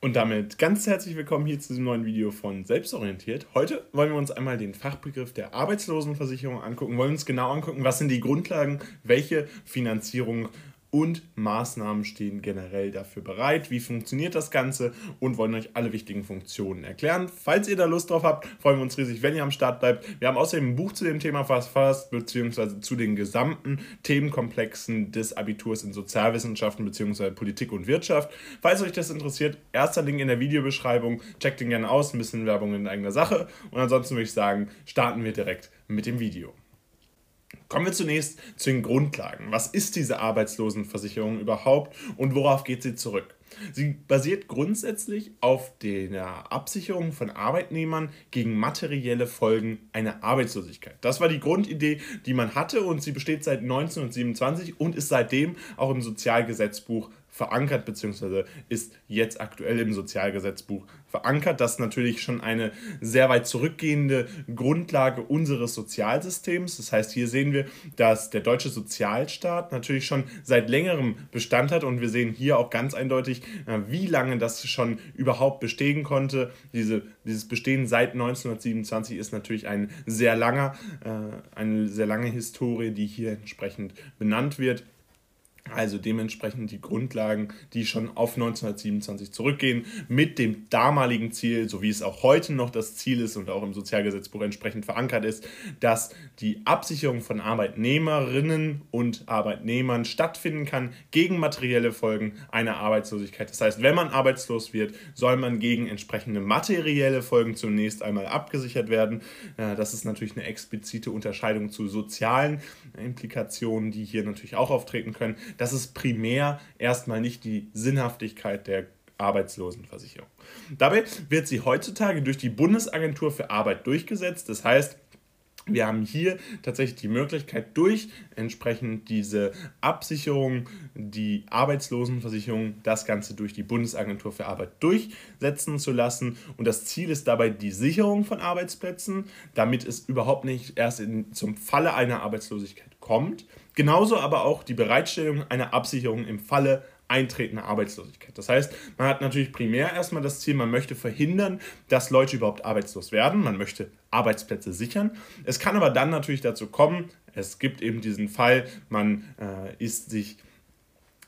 Und damit ganz herzlich willkommen hier zu diesem neuen Video von Selbstorientiert. Heute wollen wir uns einmal den Fachbegriff der Arbeitslosenversicherung angucken, wollen uns genau angucken, was sind die Grundlagen, welche Finanzierung und Maßnahmen stehen generell dafür bereit. Wie funktioniert das Ganze und wollen euch alle wichtigen Funktionen erklären. Falls ihr da Lust drauf habt, freuen wir uns riesig, wenn ihr am Start bleibt. Wir haben außerdem ein Buch zu dem Thema verfasst, beziehungsweise zu den gesamten Themenkomplexen des Abiturs in Sozialwissenschaften, beziehungsweise Politik und Wirtschaft. Falls euch das interessiert, erster Link in der Videobeschreibung. Checkt den gerne aus, ein bisschen Werbung in eigener Sache. Und ansonsten würde ich sagen, starten wir direkt mit dem Video. Kommen wir zunächst zu den Grundlagen. Was ist diese Arbeitslosenversicherung überhaupt und worauf geht sie zurück? Sie basiert grundsätzlich auf der Absicherung von Arbeitnehmern gegen materielle Folgen einer Arbeitslosigkeit. Das war die Grundidee, die man hatte und sie besteht seit 1927 und ist seitdem auch im Sozialgesetzbuch verankert, beziehungsweise ist jetzt aktuell im Sozialgesetzbuch verankert. Das ist natürlich schon eine sehr weit zurückgehende Grundlage unseres Sozialsystems. Das heißt, hier sehen wir, dass der deutsche Sozialstaat natürlich schon seit längerem Bestand hat und wir sehen hier auch ganz eindeutig, äh, wie lange das schon überhaupt bestehen konnte. Diese, dieses Bestehen seit 1927 ist natürlich ein sehr langer, äh, eine sehr lange Historie, die hier entsprechend benannt wird. Also dementsprechend die Grundlagen, die schon auf 1927 zurückgehen, mit dem damaligen Ziel, so wie es auch heute noch das Ziel ist und auch im Sozialgesetzbuch entsprechend verankert ist, dass die Absicherung von Arbeitnehmerinnen und Arbeitnehmern stattfinden kann gegen materielle Folgen einer Arbeitslosigkeit. Das heißt, wenn man arbeitslos wird, soll man gegen entsprechende materielle Folgen zunächst einmal abgesichert werden. Das ist natürlich eine explizite Unterscheidung zu sozialen Implikationen, die hier natürlich auch auftreten können das ist primär erstmal nicht die Sinnhaftigkeit der Arbeitslosenversicherung. Dabei wird sie heutzutage durch die Bundesagentur für Arbeit durchgesetzt. Das heißt, wir haben hier tatsächlich die Möglichkeit, durch entsprechend diese Absicherung, die Arbeitslosenversicherung, das Ganze durch die Bundesagentur für Arbeit durchsetzen zu lassen. Und das Ziel ist dabei die Sicherung von Arbeitsplätzen, damit es überhaupt nicht erst in, zum Falle einer Arbeitslosigkeit kommt. Genauso aber auch die Bereitstellung einer Absicherung im Falle eintretender Arbeitslosigkeit. Das heißt, man hat natürlich primär erstmal das Ziel, man möchte verhindern, dass Leute überhaupt arbeitslos werden, man möchte Arbeitsplätze sichern. Es kann aber dann natürlich dazu kommen, es gibt eben diesen Fall, man äh, ist sich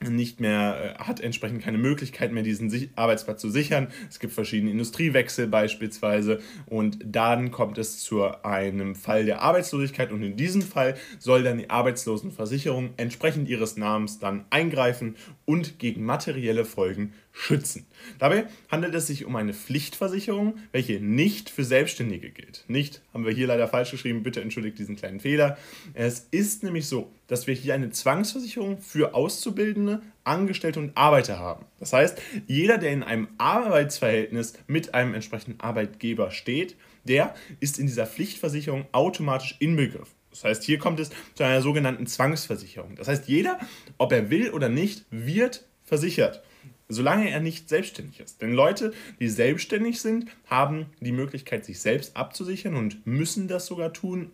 nicht mehr, äh, hat entsprechend keine Möglichkeit mehr, diesen Arbeitsplatz zu sichern. Es gibt verschiedene Industriewechsel beispielsweise und dann kommt es zu einem Fall der Arbeitslosigkeit und in diesem Fall soll dann die Arbeitslosenversicherung entsprechend ihres Namens dann eingreifen und gegen materielle Folgen schützen. Dabei handelt es sich um eine Pflichtversicherung, welche nicht für Selbstständige gilt. Nicht, haben wir hier leider falsch geschrieben, bitte entschuldigt diesen kleinen Fehler. Es ist nämlich so, dass wir hier eine Zwangsversicherung für Auszubildende, Angestellte und Arbeiter haben. Das heißt, jeder, der in einem Arbeitsverhältnis mit einem entsprechenden Arbeitgeber steht, der ist in dieser Pflichtversicherung automatisch inbegriffen. Das heißt, hier kommt es zu einer sogenannten Zwangsversicherung. Das heißt, jeder, ob er will oder nicht, wird versichert solange er nicht selbstständig ist. Denn Leute, die selbstständig sind, haben die Möglichkeit, sich selbst abzusichern und müssen das sogar tun.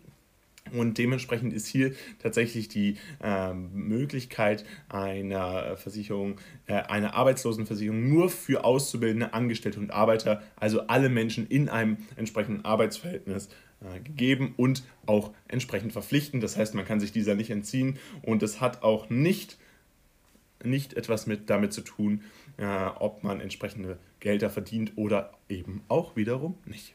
Und dementsprechend ist hier tatsächlich die äh, Möglichkeit einer Versicherung, äh, einer Arbeitslosenversicherung nur für Auszubildende, Angestellte und Arbeiter, also alle Menschen in einem entsprechenden Arbeitsverhältnis äh, gegeben und auch entsprechend verpflichtend. Das heißt, man kann sich dieser nicht entziehen und es hat auch nicht, nicht etwas mit damit zu tun, äh, ob man entsprechende Gelder verdient oder eben auch wiederum nicht.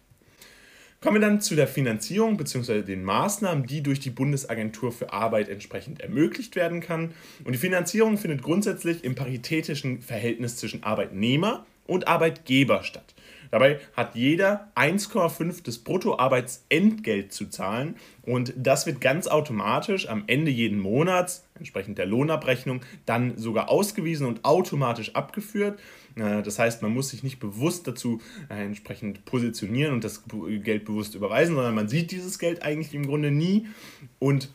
Kommen wir dann zu der Finanzierung bzw. den Maßnahmen, die durch die Bundesagentur für Arbeit entsprechend ermöglicht werden kann. Und die Finanzierung findet grundsätzlich im paritätischen Verhältnis zwischen Arbeitnehmer und Arbeitgeber statt. Dabei hat jeder 1,5 des Bruttoarbeitsentgelt zu zahlen und das wird ganz automatisch am Ende jeden Monats, entsprechend der Lohnabrechnung, dann sogar ausgewiesen und automatisch abgeführt. Äh, das heißt, man muss sich nicht bewusst dazu äh, entsprechend positionieren und das Geld bewusst überweisen, sondern man sieht dieses Geld eigentlich im Grunde nie und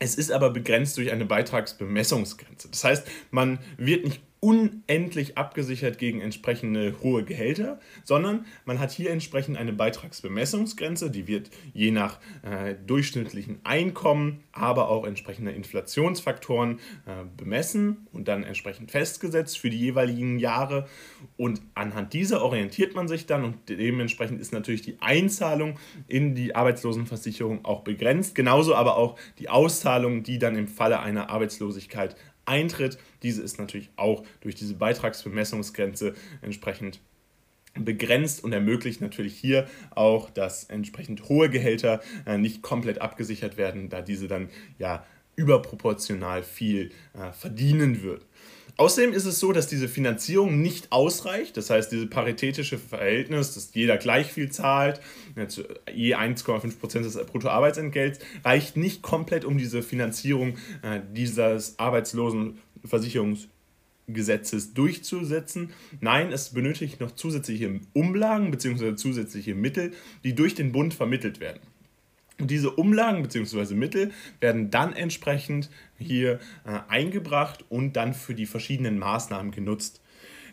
es ist aber begrenzt durch eine Beitragsbemessungsgrenze. Das heißt, man wird nicht unendlich abgesichert gegen entsprechende hohe Gehälter, sondern man hat hier entsprechend eine Beitragsbemessungsgrenze, die wird je nach äh, durchschnittlichen Einkommen, aber auch entsprechender Inflationsfaktoren äh, bemessen und dann entsprechend festgesetzt für die jeweiligen Jahre. Und anhand dieser orientiert man sich dann und dementsprechend ist natürlich die Einzahlung in die Arbeitslosenversicherung auch begrenzt, genauso aber auch die Auszahlung, die dann im Falle einer Arbeitslosigkeit eintritt. Diese ist natürlich auch durch diese Beitragsbemessungsgrenze entsprechend begrenzt und ermöglicht natürlich hier auch, dass entsprechend hohe Gehälter äh, nicht komplett abgesichert werden, da diese dann ja überproportional viel äh, verdienen würden. Außerdem ist es so, dass diese Finanzierung nicht ausreicht. Das heißt, dieses paritätische Verhältnis, dass jeder gleich viel zahlt, je 1,5 Prozent des Bruttoarbeitsentgelts, reicht nicht komplett, um diese Finanzierung äh, dieses Arbeitslosenversicherungsgesetzes durchzusetzen. Nein, es benötigt noch zusätzliche Umlagen bzw. zusätzliche Mittel, die durch den Bund vermittelt werden. Und diese Umlagen bzw. Mittel werden dann entsprechend hier äh, eingebracht und dann für die verschiedenen Maßnahmen genutzt.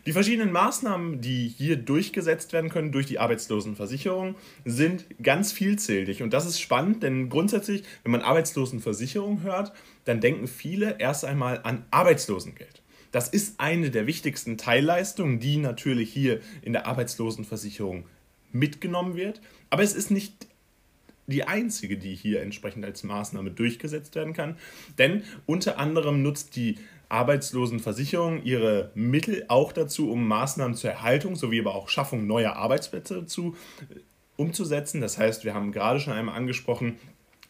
Die verschiedenen Maßnahmen, die hier durchgesetzt werden können durch die Arbeitslosenversicherung, sind ganz vielzählig. Und das ist spannend, denn grundsätzlich, wenn man Arbeitslosenversicherung hört, dann denken viele erst einmal an Arbeitslosengeld. Das ist eine der wichtigsten Teilleistungen, die natürlich hier in der Arbeitslosenversicherung mitgenommen wird. Aber es ist nicht die einzige, die hier entsprechend als Maßnahme durchgesetzt werden kann. Denn unter anderem nutzt die Arbeitslosenversicherung ihre Mittel auch dazu, um Maßnahmen zur Erhaltung sowie aber auch Schaffung neuer Arbeitsplätze zu äh, umzusetzen. Das heißt, wir haben gerade schon einmal angesprochen,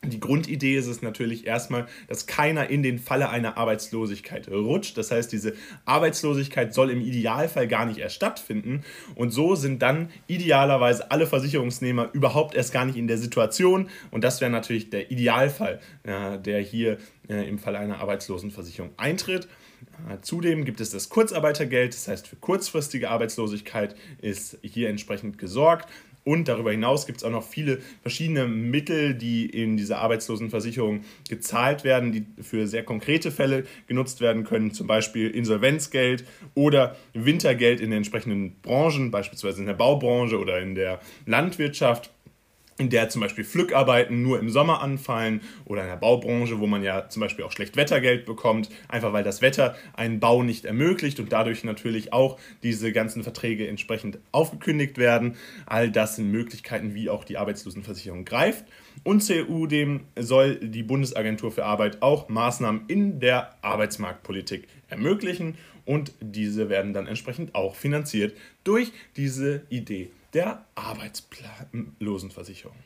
die Grundidee ist es natürlich erstmal, dass keiner in den Falle einer Arbeitslosigkeit rutscht. Das heißt, diese Arbeitslosigkeit soll im Idealfall gar nicht erst stattfinden. Und so sind dann idealerweise alle Versicherungsnehmer überhaupt erst gar nicht in der Situation. Und das wäre natürlich der Idealfall, der hier äh, im Falle einer Arbeitslosenversicherung eintritt. Äh, zudem gibt es das Kurzarbeitergeld, das heißt für kurzfristige Arbeitslosigkeit ist hier entsprechend gesorgt. Und darüber hinaus gibt es auch noch viele verschiedene Mittel, die in dieser Arbeitslosenversicherung gezahlt werden, die für sehr konkrete Fälle genutzt werden können, zum Beispiel Insolvenzgeld oder Wintergeld in den entsprechenden Branchen, beispielsweise in der Baubranche oder in der Landwirtschaft in der zum Beispiel Pflückarbeiten nur im Sommer anfallen oder in der Baubranche, wo man ja zum Beispiel auch schlecht Wettergeld bekommt, einfach weil das Wetter einen Bau nicht ermöglicht und dadurch natürlich auch diese ganzen Verträge entsprechend aufgekündigt werden. All das sind Möglichkeiten, wie auch die Arbeitslosenversicherung greift. Und CU-dem soll die Bundesagentur für Arbeit auch Maßnahmen in der Arbeitsmarktpolitik ermöglichen und diese werden dann entsprechend auch finanziert durch diese Idee der Arbeitslosenversicherung.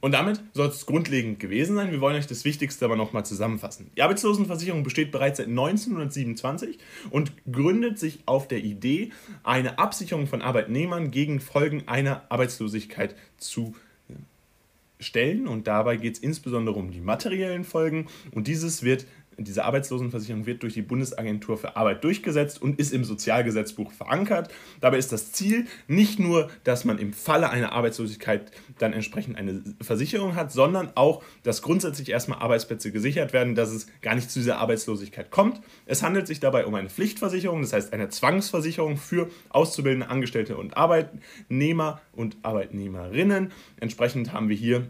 Und damit soll es grundlegend gewesen sein. Wir wollen euch das Wichtigste aber nochmal zusammenfassen. Die Arbeitslosenversicherung besteht bereits seit 1927 und gründet sich auf der Idee, eine Absicherung von Arbeitnehmern gegen Folgen einer Arbeitslosigkeit zu stellen. Und dabei geht es insbesondere um die materiellen Folgen. Und dieses wird diese Arbeitslosenversicherung wird durch die Bundesagentur für Arbeit durchgesetzt und ist im Sozialgesetzbuch verankert. Dabei ist das Ziel nicht nur, dass man im Falle einer Arbeitslosigkeit dann entsprechend eine Versicherung hat, sondern auch, dass grundsätzlich erstmal Arbeitsplätze gesichert werden, dass es gar nicht zu dieser Arbeitslosigkeit kommt. Es handelt sich dabei um eine Pflichtversicherung, das heißt eine Zwangsversicherung für auszubildende Angestellte und Arbeitnehmer und Arbeitnehmerinnen. Entsprechend haben wir hier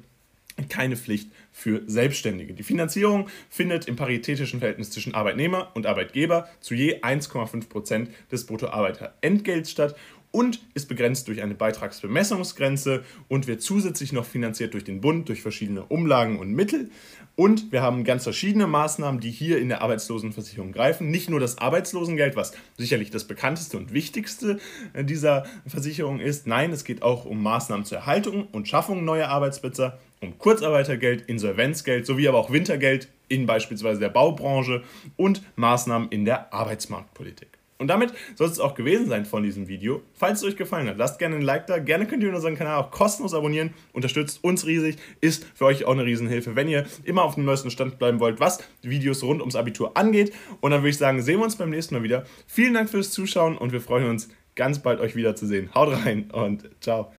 keine Pflicht für Selbstständige. Die Finanzierung findet im paritätischen Verhältnis zwischen Arbeitnehmer und Arbeitgeber zu je 1,5 Prozent des Bruttoarbeiterentgelts statt und ist begrenzt durch eine Beitragsbemessungsgrenze und wird zusätzlich noch finanziert durch den Bund, durch verschiedene Umlagen und Mittel. Und wir haben ganz verschiedene Maßnahmen, die hier in der Arbeitslosenversicherung greifen. Nicht nur das Arbeitslosengeld, was sicherlich das bekannteste und wichtigste äh, dieser Versicherung ist. Nein, es geht auch um Maßnahmen zur Erhaltung und Schaffung neuer Arbeitsplätze, um Kurzarbeitergeld, Insolvenzgeld sowie aber auch Wintergeld in beispielsweise der Baubranche und Maßnahmen in der Arbeitsmarktpolitik. Und damit soll es auch gewesen sein von diesem Video. Falls es euch gefallen hat, lasst gerne ein Like da. Gerne könnt ihr unseren Kanal auch kostenlos abonnieren. Unterstützt uns riesig. Ist für euch auch eine Riesenhilfe, wenn ihr immer auf dem neuesten Stand bleiben wollt, was Videos rund ums Abitur angeht. Und dann würde ich sagen, sehen wir uns beim nächsten Mal wieder. Vielen Dank fürs Zuschauen und wir freuen uns ganz bald euch wiederzusehen. Haut rein und ciao.